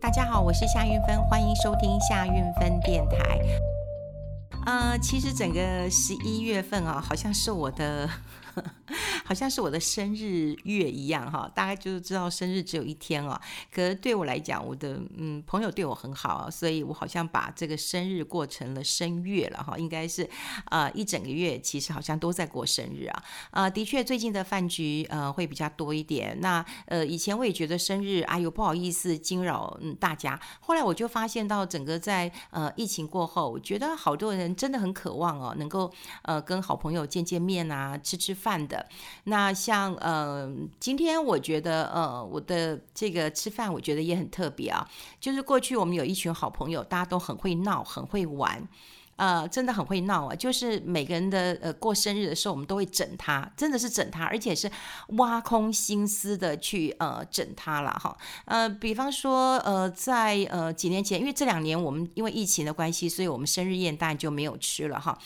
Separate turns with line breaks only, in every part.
大家好，我是夏运芬，欢迎收听夏运芬电台。呃，其实整个十一月份啊，好像是我的。好像是我的生日月一样哈，大概就是知道生日只有一天哦。可是对我来讲，我的嗯朋友对我很好，所以我好像把这个生日过成了生月了哈。应该是呃一整个月，其实好像都在过生日啊。呃，的确最近的饭局呃会比较多一点。那呃以前我也觉得生日哎呦不好意思惊扰嗯大家，后来我就发现到整个在呃疫情过后，我觉得好多人真的很渴望哦，能够呃跟好朋友见见面啊，吃吃饭。饭的那像呃，今天我觉得呃，我的这个吃饭我觉得也很特别啊。就是过去我们有一群好朋友，大家都很会闹，很会玩，呃，真的很会闹啊。就是每个人的呃过生日的时候，我们都会整他，真的是整他，而且是挖空心思的去呃整他了哈。呃，比方说呃，在呃几年前，因为这两年我们因为疫情的关系，所以我们生日宴当然就没有吃了哈。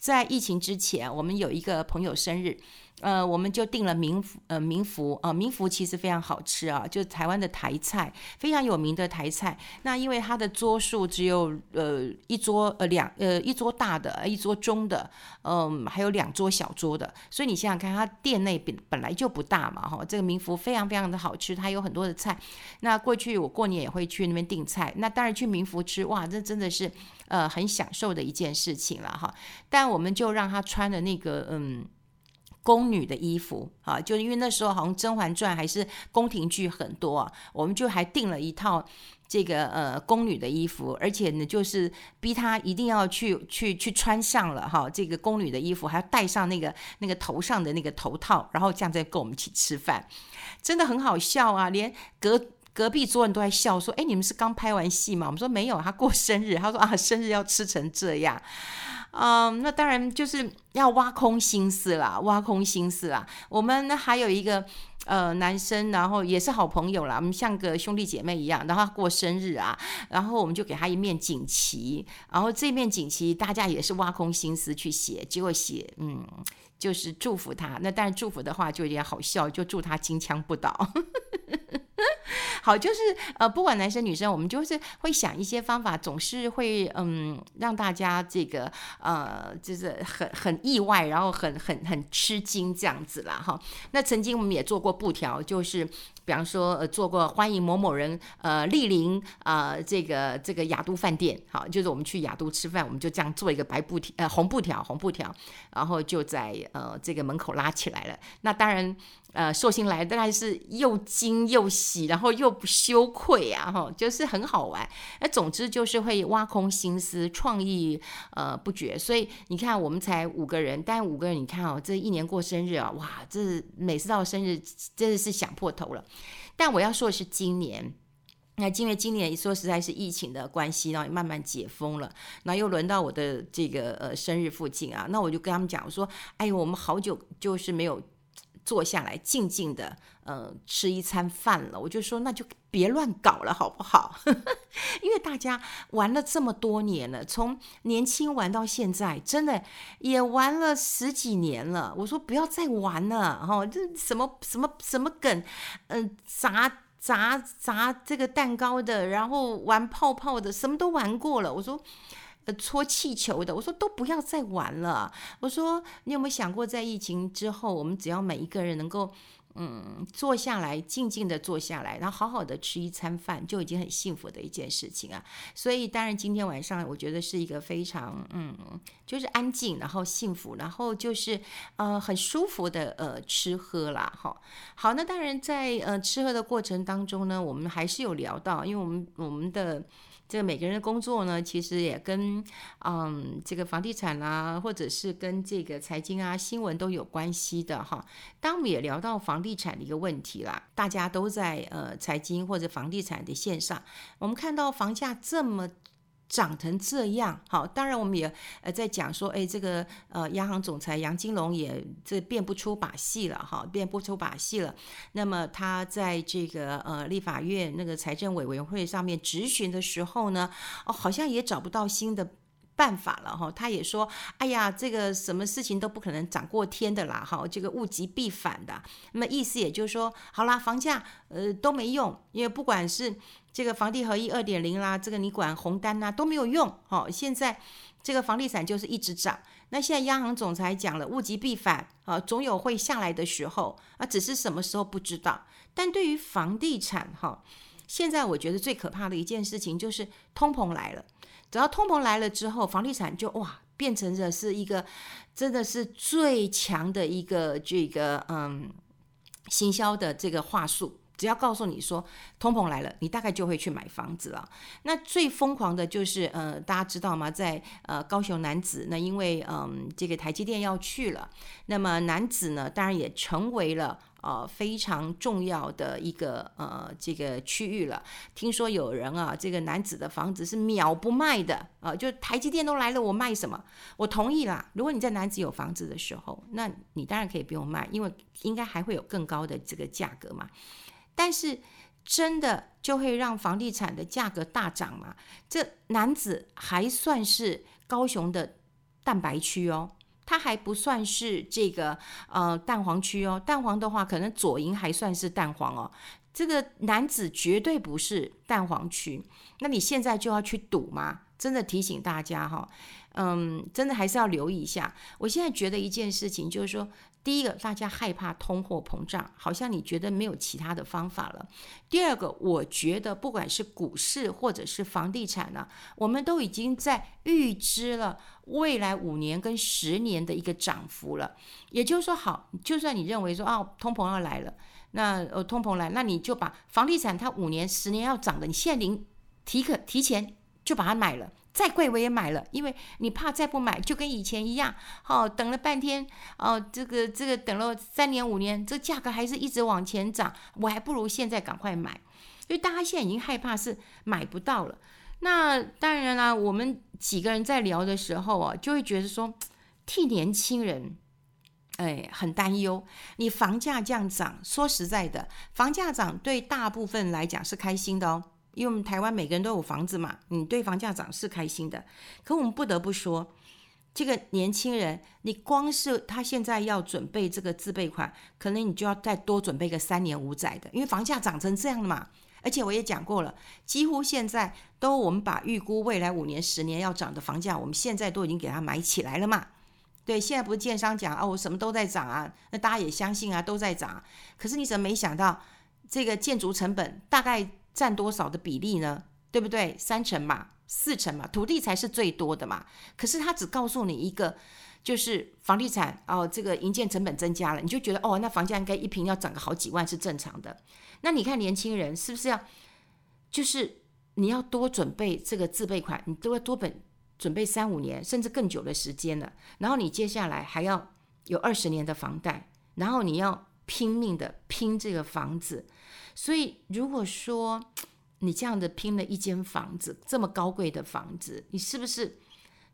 在疫情之前，我们有一个朋友生日，呃，我们就订了明福，呃，民福，呃，明福其实非常好吃啊，就是台湾的台菜，非常有名的台菜。那因为它的桌数只有呃一桌，呃两，呃一桌大的，一桌中的，嗯、还有两桌小桌的，所以你想想看，它店内本本来就不大嘛，哈，这个民福非常非常的好吃，它有很多的菜。那过去我过年也会去那边订菜，那当然去民福吃，哇，这真的是呃很享受的一件事情了哈。但我们就让他穿的那个嗯宫女的衣服啊，就因为那时候好像《甄嬛传》还是宫廷剧很多啊，我们就还订了一套这个呃宫女的衣服，而且呢就是逼她一定要去去去穿上了哈，这个宫女的衣服还要戴上那个那个头上的那个头套，然后这样再跟我们一起吃饭，真的很好笑啊，连隔隔壁桌人都在笑说：“哎，你们是刚拍完戏吗？”我们说没有，他过生日，他说啊，生日要吃成这样。嗯，那当然就是要挖空心思啦，挖空心思啦。我们还有一个呃男生，然后也是好朋友啦，我们像个兄弟姐妹一样。然后他过生日啊，然后我们就给他一面锦旗，然后这面锦旗大家也是挖空心思去写，结果写嗯就是祝福他。那当然祝福的话就有点好笑，就祝他金枪不倒。好，就是呃，不管男生女生，我们就是会想一些方法，总是会嗯让大家这个呃，就是很很意外，然后很很很吃惊这样子啦哈。那曾经我们也做过布条，就是比方说呃做过欢迎某某人呃莅临啊这个这个雅都饭店，好，就是我们去雅都吃饭，我们就这样做一个白布条呃红布条红布条，然后就在呃这个门口拉起来了。那当然。呃，寿星来当然是又惊又喜，然后又不羞愧啊，哈，就是很好玩。那总之就是会挖空心思，创意呃不绝。所以你看，我们才五个人，但五个人你看哦，这一年过生日啊，哇，这每次到生日真的是想破头了。但我要说的是，今年那因为今年说实在是疫情的关系，然后慢慢解封了，那又轮到我的这个呃生日附近啊，那我就跟他们讲我说，哎呦，我们好久就是没有。坐下来静静的，呃，吃一餐饭了。我就说，那就别乱搞了，好不好？因为大家玩了这么多年了，从年轻玩到现在，真的也玩了十几年了。我说不要再玩了，哈，这什么什么什么梗，嗯、呃，砸砸砸这个蛋糕的，然后玩泡泡的，什么都玩过了。我说。呃，搓气球的，我说都不要再玩了。我说，你有没有想过，在疫情之后，我们只要每一个人能够，嗯，坐下来，静静的坐下来，然后好好的吃一餐饭，就已经很幸福的一件事情啊。所以，当然今天晚上，我觉得是一个非常，嗯，就是安静，然后幸福，然后就是呃很舒服的呃吃喝啦。哈。好，那当然在呃吃喝的过程当中呢，我们还是有聊到，因为我们我们的。这个每个人的工作呢，其实也跟嗯这个房地产啊，或者是跟这个财经啊、新闻都有关系的哈。当我们也聊到房地产的一个问题啦，大家都在呃财经或者房地产的线上，我们看到房价这么。长成这样，好，当然我们也呃在讲说，哎，这个呃央行总裁杨金龙也这变不出把戏了，哈，变不出把戏了。那么他在这个呃立法院那个财政委员会上面质询的时候呢，哦，好像也找不到新的。办法了哈。他也说，哎呀，这个什么事情都不可能涨过天的啦哈，这个物极必反的。那么意思也就是说，好啦，房价呃都没用，因为不管是这个房地合一二点零啦，这个你管红单呐都没有用。好，现在这个房地产就是一直涨。那现在央行总裁讲了，物极必反啊，总有会下来的时候啊，只是什么时候不知道。但对于房地产哈，现在我觉得最可怕的一件事情就是通膨来了。只要通膨来了之后，房地产就哇变成了是一个真的是最强的一个这个嗯行销的这个话术。只要告诉你说通膨来了，你大概就会去买房子了。那最疯狂的就是，呃，大家知道吗？在呃高雄男子，那因为嗯、这个台积电要去了，那么男子呢，当然也成为了呃非常重要的一个呃这个区域了。听说有人啊，这个男子的房子是秒不卖的啊、呃，就台积电都来了，我卖什么？我同意啦。如果你在男子有房子的时候，那你当然可以不用卖，因为应该还会有更高的这个价格嘛。但是真的就会让房地产的价格大涨吗？这男子还算是高雄的蛋白区哦，它还不算是这个呃蛋黄区哦。蛋黄的话，可能左营还算是蛋黄哦。这个男子绝对不是蛋黄区。那你现在就要去赌吗？真的提醒大家哈，嗯，真的还是要留意一下。我现在觉得一件事情就是说。第一个，大家害怕通货膨胀，好像你觉得没有其他的方法了。第二个，我觉得不管是股市或者是房地产呢，我们都已经在预知了未来五年跟十年的一个涨幅了。也就是说，好，就算你认为说啊，通膨要来了，那呃，通膨来，那你就把房地产它五年、十年要涨的，你现在临提可提前就把它买了。再贵我也买了，因为你怕再不买，就跟以前一样，哦，等了半天，哦，这个这个等了三年五年，这价格还是一直往前涨，我还不如现在赶快买，因为大家现在已经害怕是买不到了。那当然啦，我们几个人在聊的时候啊，就会觉得说，替年轻人，哎，很担忧。你房价这样涨，说实在的，房价涨对大部分来讲是开心的哦。因为我们台湾每个人都有房子嘛，你对房价涨是开心的。可我们不得不说，这个年轻人，你光是他现在要准备这个自备款，可能你就要再多准备个三年五载的，因为房价涨成这样的嘛。而且我也讲过了，几乎现在都我们把预估未来五年、十年要涨的房价，我们现在都已经给它买起来了嘛。对，现在不是建商讲啊，我什么都在涨啊，那大家也相信啊，都在涨。可是你怎么没想到，这个建筑成本大概？占多少的比例呢？对不对？三成嘛，四成嘛，土地才是最多的嘛。可是他只告诉你一个，就是房地产哦，这个营建成本增加了，你就觉得哦，那房价应该一平要涨个好几万是正常的。那你看年轻人是不是要，就是你要多准备这个自备款，你都要多本准备三五年甚至更久的时间了。然后你接下来还要有二十年的房贷，然后你要拼命的拼这个房子。所以，如果说你这样的拼了一间房子，这么高贵的房子，你是不是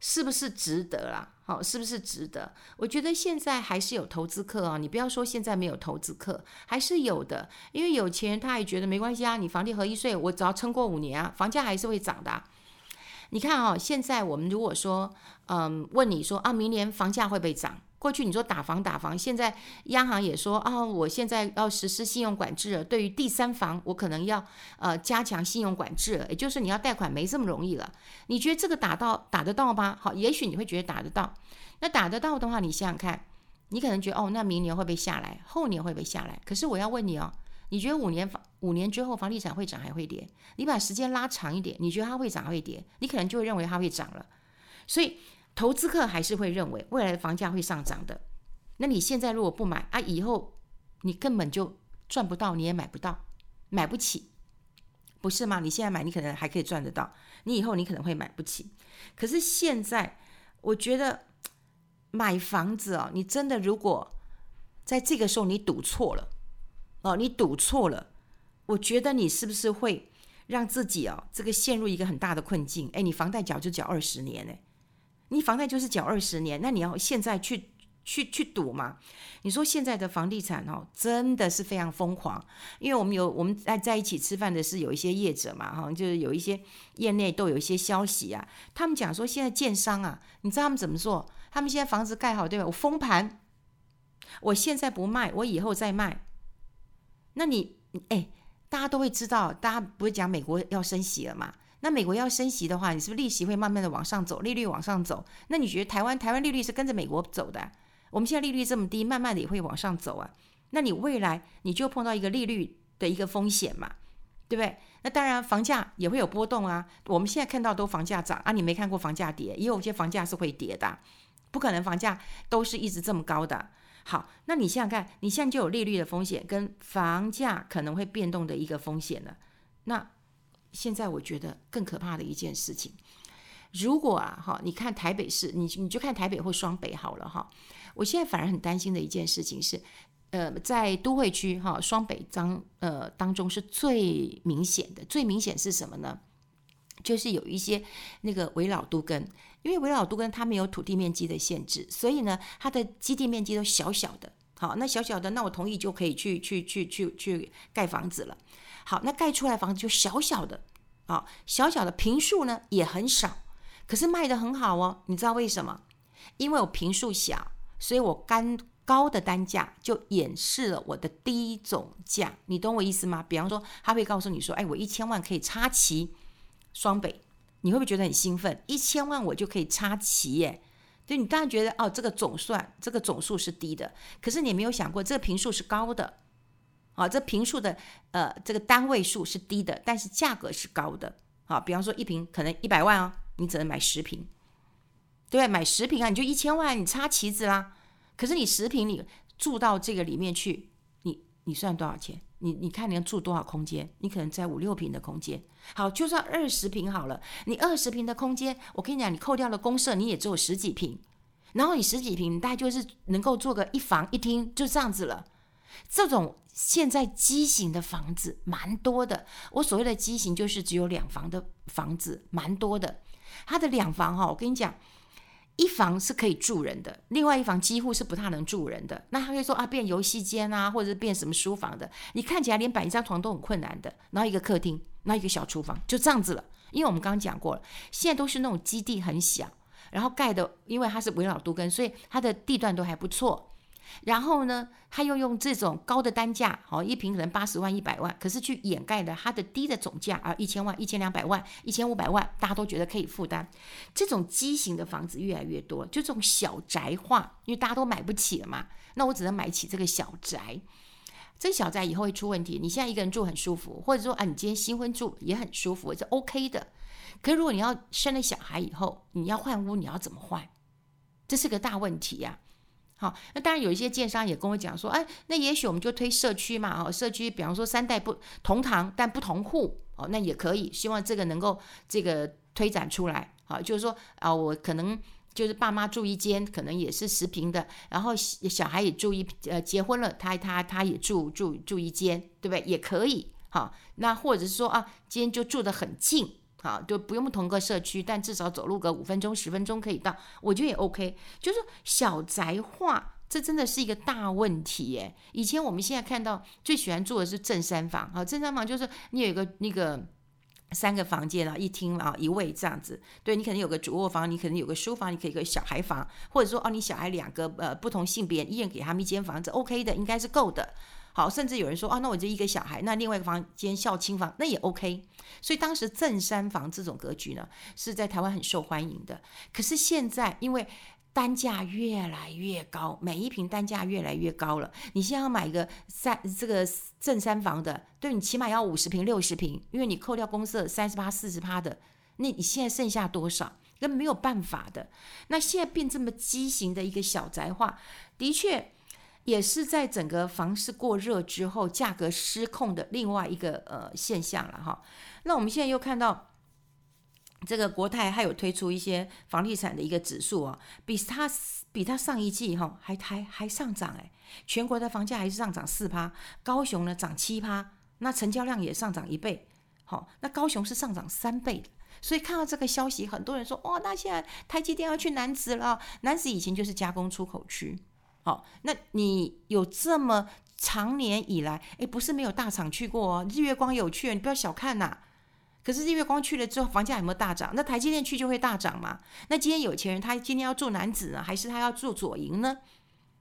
是不是值得啦？好，是不是值得？我觉得现在还是有投资客啊，你不要说现在没有投资客，还是有的。因为有钱人他也觉得没关系啊，你房地合一税，我只要撑过五年啊，房价还是会涨的。你看啊，现在我们如果说，嗯，问你说啊，明年房价会不会涨？过去你说打房打房，现在央行也说啊，我现在要实施信用管制了。对于第三房，我可能要呃加强信用管制了，也就是你要贷款没这么容易了。你觉得这个打到打得到吗？好，也许你会觉得打得到。那打得到的话，你想想看，你可能觉得哦，那明年会不会下来？后年会不会下来？可是我要问你哦，你觉得五年房五年之后房地产会涨还会跌？你把时间拉长一点，你觉得它会涨还会跌？你可能就会认为它会涨了。所以。投资客还是会认为未来的房价会上涨的，那你现在如果不买啊，以后你根本就赚不到，你也买不到，买不起，不是吗？你现在买，你可能还可以赚得到，你以后你可能会买不起。可是现在，我觉得买房子哦，你真的如果在这个时候你赌错了哦，你赌错了，我觉得你是不是会让自己哦这个陷入一个很大的困境？哎，你房贷缴就缴二十年哎。你房贷就是缴二十年，那你要现在去去去赌嘛？你说现在的房地产哦，真的是非常疯狂。因为我们有我们在在一起吃饭的是有一些业者嘛，哈，就是有一些业内都有一些消息啊。他们讲说现在建商啊，你知道他们怎么做？他们现在房子盖好，对吧？我封盘，我现在不卖，我以后再卖。那你哎，大家都会知道，大家不会讲美国要升息了嘛？那美国要升息的话，你是不是利息会慢慢的往上走，利率往上走？那你觉得台湾台湾利率是跟着美国走的？我们现在利率这么低，慢慢的也会往上走啊。那你未来你就碰到一个利率的一个风险嘛，对不对？那当然房价也会有波动啊。我们现在看到都房价涨啊，你没看过房价跌，也有些房价是会跌的，不可能房价都是一直这么高的。好，那你想想看，你现在就有利率的风险跟房价可能会变动的一个风险了。那现在我觉得更可怕的一件事情，如果啊哈，你看台北市，你你就看台北或双北好了哈。我现在反而很担心的一件事情是，呃，在都会区哈双北当呃当中是最明显的，最明显是什么呢？就是有一些那个围老都更，因为围老都更它没有土地面积的限制，所以呢，它的基地面积都小小的。好，那小小的，那我同意就可以去去去去去盖房子了。好，那盖出来房子就小小的，啊，小小的坪数呢也很少，可是卖得很好哦。你知道为什么？因为我坪数小，所以我干高的单价就掩饰了我的低总价。你懂我意思吗？比方说，他会告诉你说：“哎，我一千万可以插旗双北，你会不会觉得很兴奋？一千万我就可以插旗耶？就，你当然觉得哦，这个总算这个总数是低的，可是你没有想过，这个平数是高的。”啊，这平数的呃，这个单位数是低的，但是价格是高的。好，比方说一瓶可能一百万哦，你只能买十瓶，对，买十瓶啊，你就一千万，你插旗子啦。可是你十瓶你住到这个里面去，你你算多少钱？你你看你要住多少空间？你可能在五六平的空间。好，就算二十平好了，你二十平的空间，我跟你讲，你扣掉了公设，你也只有十几平。然后你十几平，你大概就是能够做个一房一厅，就这样子了。这种。现在畸形的房子蛮多的，我所谓的畸形就是只有两房的房子，蛮多的。它的两房哈，我跟你讲，一房是可以住人的，另外一房几乎是不太能住人的。那他会说啊，变游戏间啊，或者是变什么书房的，你看起来连摆一张床都很困难的。然后一个客厅，然后一个小厨房，就这样子了。因为我们刚刚讲过了，现在都是那种基地很小，然后盖的，因为它是围绕都更，所以它的地段都还不错。然后呢，他又用这种高的单价，好，一坪可能八十万、一百万，可是去掩盖了它的低的总价啊，一千万、一千两百万、一千五百万，大家都觉得可以负担。这种畸形的房子越来越多，就这种小宅化，因为大家都买不起了嘛，那我只能买起这个小宅。这小宅以后会出问题。你现在一个人住很舒服，或者说啊，你今天新婚住也很舒服，是 OK 的。可是如果你要生了小孩以后，你要换屋，你要怎么换？这是个大问题呀。好，那当然有一些建商也跟我讲说，哎，那也许我们就推社区嘛，哦，社区，比方说三代不同堂但不同户，哦，那也可以，希望这个能够这个推展出来，好，就是说啊，我可能就是爸妈住一间，可能也是十平的，然后小孩也住一，呃，结婚了，他他他也住住住一间，对不对？也可以，好，那或者是说啊，今天就住得很近。啊，就不用同个社区，但至少走路个五分钟、十分钟可以到，我觉得也 OK。就是小宅化，这真的是一个大问题耶。以前我们现在看到最喜欢住的是正三房，啊，正三房就是你有一个那个三个房间啊，一厅啊，一卫这样子。对，你可能有个主卧房，你可能有个书房，你可以有个小孩房，或者说哦，你小孩两个呃不同性别，一人给他们一间房子，OK 的，应该是够的。好，甚至有人说啊，那我就一个小孩，那另外一个房间孝亲房，那也 OK。所以当时正三房这种格局呢，是在台湾很受欢迎的。可是现在因为单价越来越高，每一坪单价越来越高了。你现在要买一个三这个正三房的，对，你起码要五十平、六十平，因为你扣掉公设三十八、四十趴的，那你现在剩下多少？根本没有办法的。那现在变这么畸形的一个小宅化，的确。也是在整个房市过热之后，价格失控的另外一个呃现象了哈。那我们现在又看到这个国泰还有推出一些房地产的一个指数啊，比它比它上一季哈还还还上涨哎，全国的房价还是上涨四趴，高雄呢涨七趴，那成交量也上涨一倍，好，那高雄是上涨三倍。所以看到这个消息，很多人说哦，那现在台积电要去南子了，南子以前就是加工出口区。好，那你有这么长年以来，哎，不是没有大厂去过哦，日月光有去，你不要小看呐。可是日月光去了之后，房价有没有大涨？那台积电去就会大涨吗？那今天有钱人他今天要做男子呢，还是他要做左营呢？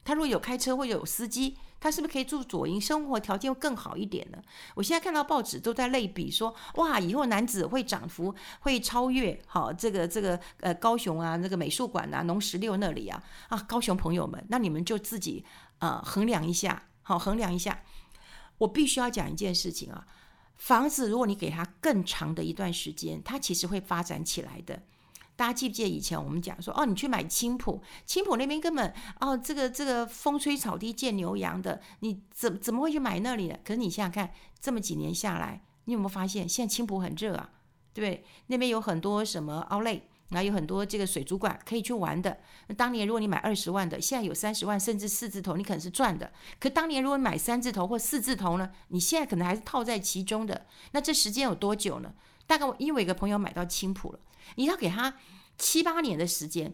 他如果有开车或者有司机，他是不是可以住左营，生活条件会更好一点呢？我现在看到报纸都在类比说，哇，以后男子会涨幅会超越好这个这个呃高雄啊那个美术馆啊农十六那里啊啊高雄朋友们，那你们就自己呃衡量一下，好衡量一下。我必须要讲一件事情啊，房子如果你给它更长的一段时间，它其实会发展起来的。大家记不记得以前我们讲说，哦，你去买青浦，青浦那边根本哦，这个这个风吹草低见牛羊的，你怎怎么会去买那里呢？可是你想想看，这么几年下来，你有没有发现现在青浦很热啊？对不对？那边有很多什么 Outlet，然后有很多这个水族馆可以去玩的。那当年如果你买二十万的，现在有三十万甚至四字头，你可能是赚的。可当年如果你买三字头或四字头呢，你现在可能还是套在其中的。那这时间有多久呢？大概因为我一个朋友买到青浦了。你要给他七八年的时间，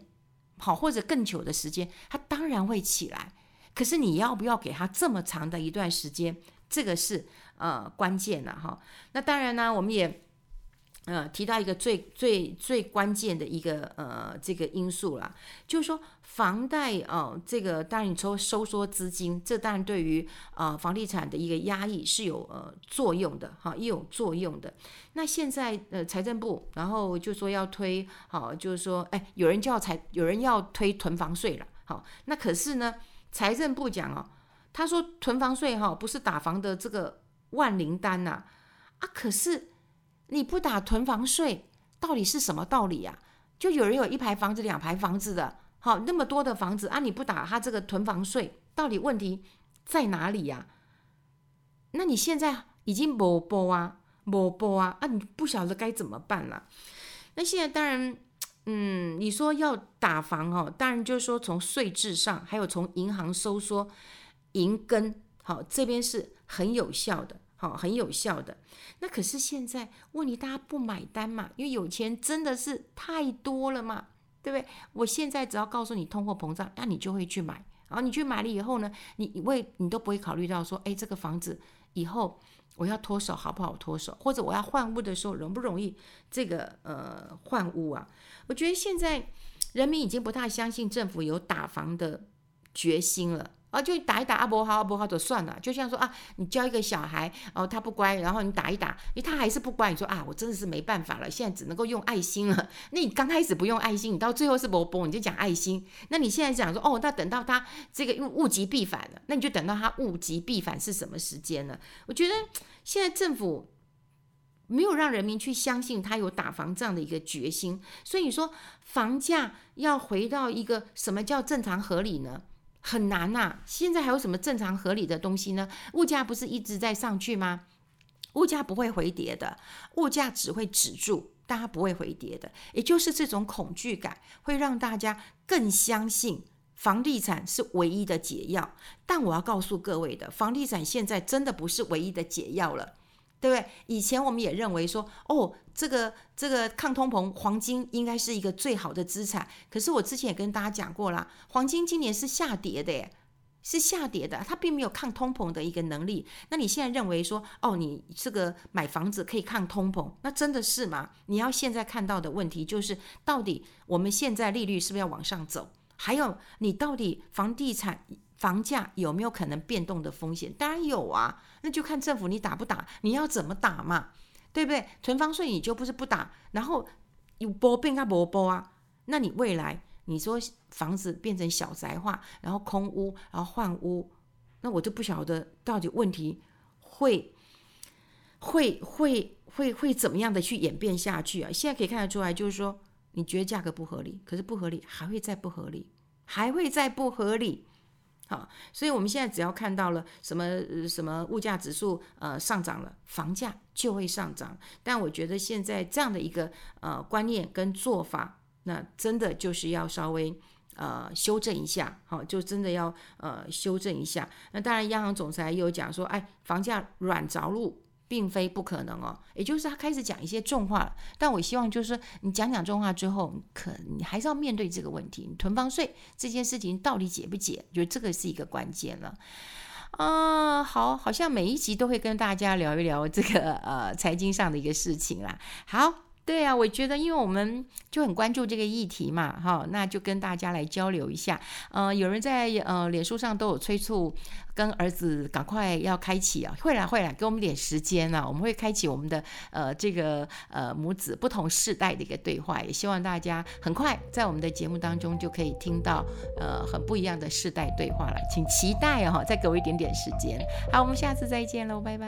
好，或者更久的时间，他当然会起来。可是你要不要给他这么长的一段时间？这个是呃关键了哈。那当然呢，我们也。呃，提到一个最最最关键的一个呃这个因素啦，就是说房贷哦、这个当然你说收缩资金，这当然对于呃房地产的一个压抑是有呃作用的哈，也有作用的。那现在呃财政部然后就说要推好，就是说哎，有人叫财，有人要推囤房税了，好，那可是呢，财政部讲哦，他说囤房税哈不是打房的这个万灵丹呐，啊，可是。你不打囤房税，到底是什么道理呀？就有人有一排房子、两排房子的，好，那么多的房子啊，你不打他这个囤房税，到底问题在哪里呀？那你现在已经没拨啊，没拨啊，啊，你不晓得该怎么办了。那现在当然，嗯，你说要打房哦，当然就是说从税制上，还有从银行收缩银根，好，这边是很有效的。好，很有效的。那可是现在问题，大家不买单嘛？因为有钱真的是太多了嘛，对不对？我现在只要告诉你通货膨胀，那你就会去买。然后你去买了以后呢，你为你都不会考虑到说，哎，这个房子以后我要脱手好不好脱手，或者我要换屋的时候容不容易这个呃换屋啊？我觉得现在人民已经不太相信政府有打房的决心了。啊，就打一打阿伯好，阿伯好就算了。就像说啊，你教一个小孩，哦，他不乖，然后你打一打，诶，他还是不乖。你说啊，我真的是没办法了，现在只能够用爱心了。那你刚开始不用爱心，你到最后是不崩，你就讲爱心。那你现在讲说，哦，那等到他这个物极必反了，那你就等到他物极必反是什么时间呢？我觉得现在政府没有让人民去相信他有打房这样的一个决心，所以你说房价要回到一个什么叫正常合理呢？很难呐、现在还有什么正常合理的东西呢？物价不是一直在上去吗？物价不会回跌的，物价只会止住，大家不会回跌的。也就是这种恐惧感，会让大家更相信房地产是唯一的解药。但我要告诉各位的，房地产现在真的不是唯一的解药了。对不对？以前我们也认为说，哦，这个这个抗通膨，黄金应该是一个最好的资产。可是我之前也跟大家讲过了，黄金今年是下跌的，是下跌的，它并没有抗通膨的一个能力。那你现在认为说，哦，你这个买房子可以抗通膨，那真的是吗？你要现在看到的问题就是，到底我们现在利率是不是要往上走？还有，你到底房地产？房价有没有可能变动的风险？当然有啊，那就看政府你打不打，你要怎么打嘛，对不对？囤房税你就不是不打，然后有波变它波波啊，那你未来你说房子变成小宅化，然后空屋，然后换屋，那我就不晓得到底问题会会会会会怎么样的去演变下去啊？现在可以看得出来，就是说你觉得价格不合理，可是不合理还会再不合理，还会再不合理。啊，所以我们现在只要看到了什么什么物价指数呃上涨了，房价就会上涨。但我觉得现在这样的一个呃观念跟做法，那真的就是要稍微呃修正一下。好，就真的要呃修正一下。那当然，央行总裁也有讲说，哎，房价软着陆。并非不可能哦。也就是他开始讲一些重话了，但我希望就是说，你讲讲重话之后，可你还是要面对这个问题，你囤房税这件事情到底解不解？就这个是一个关键了。啊、好，好像每一集都会跟大家聊一聊这个呃财经上的一个事情啦。好。对啊，我觉得，因为我们就很关注这个议题嘛，哈，那就跟大家来交流一下。呃，有人在呃脸书上都有催促，跟儿子赶快要开启啊，会啦会啦，给我们点时间啊，我们会开启我们的呃这个呃母子不同世代的一个对话，也希望大家很快在我们的节目当中就可以听到呃很不一样的世代对话了，请期待哦，再给我一点点时间。好，我们下次再见喽，拜拜。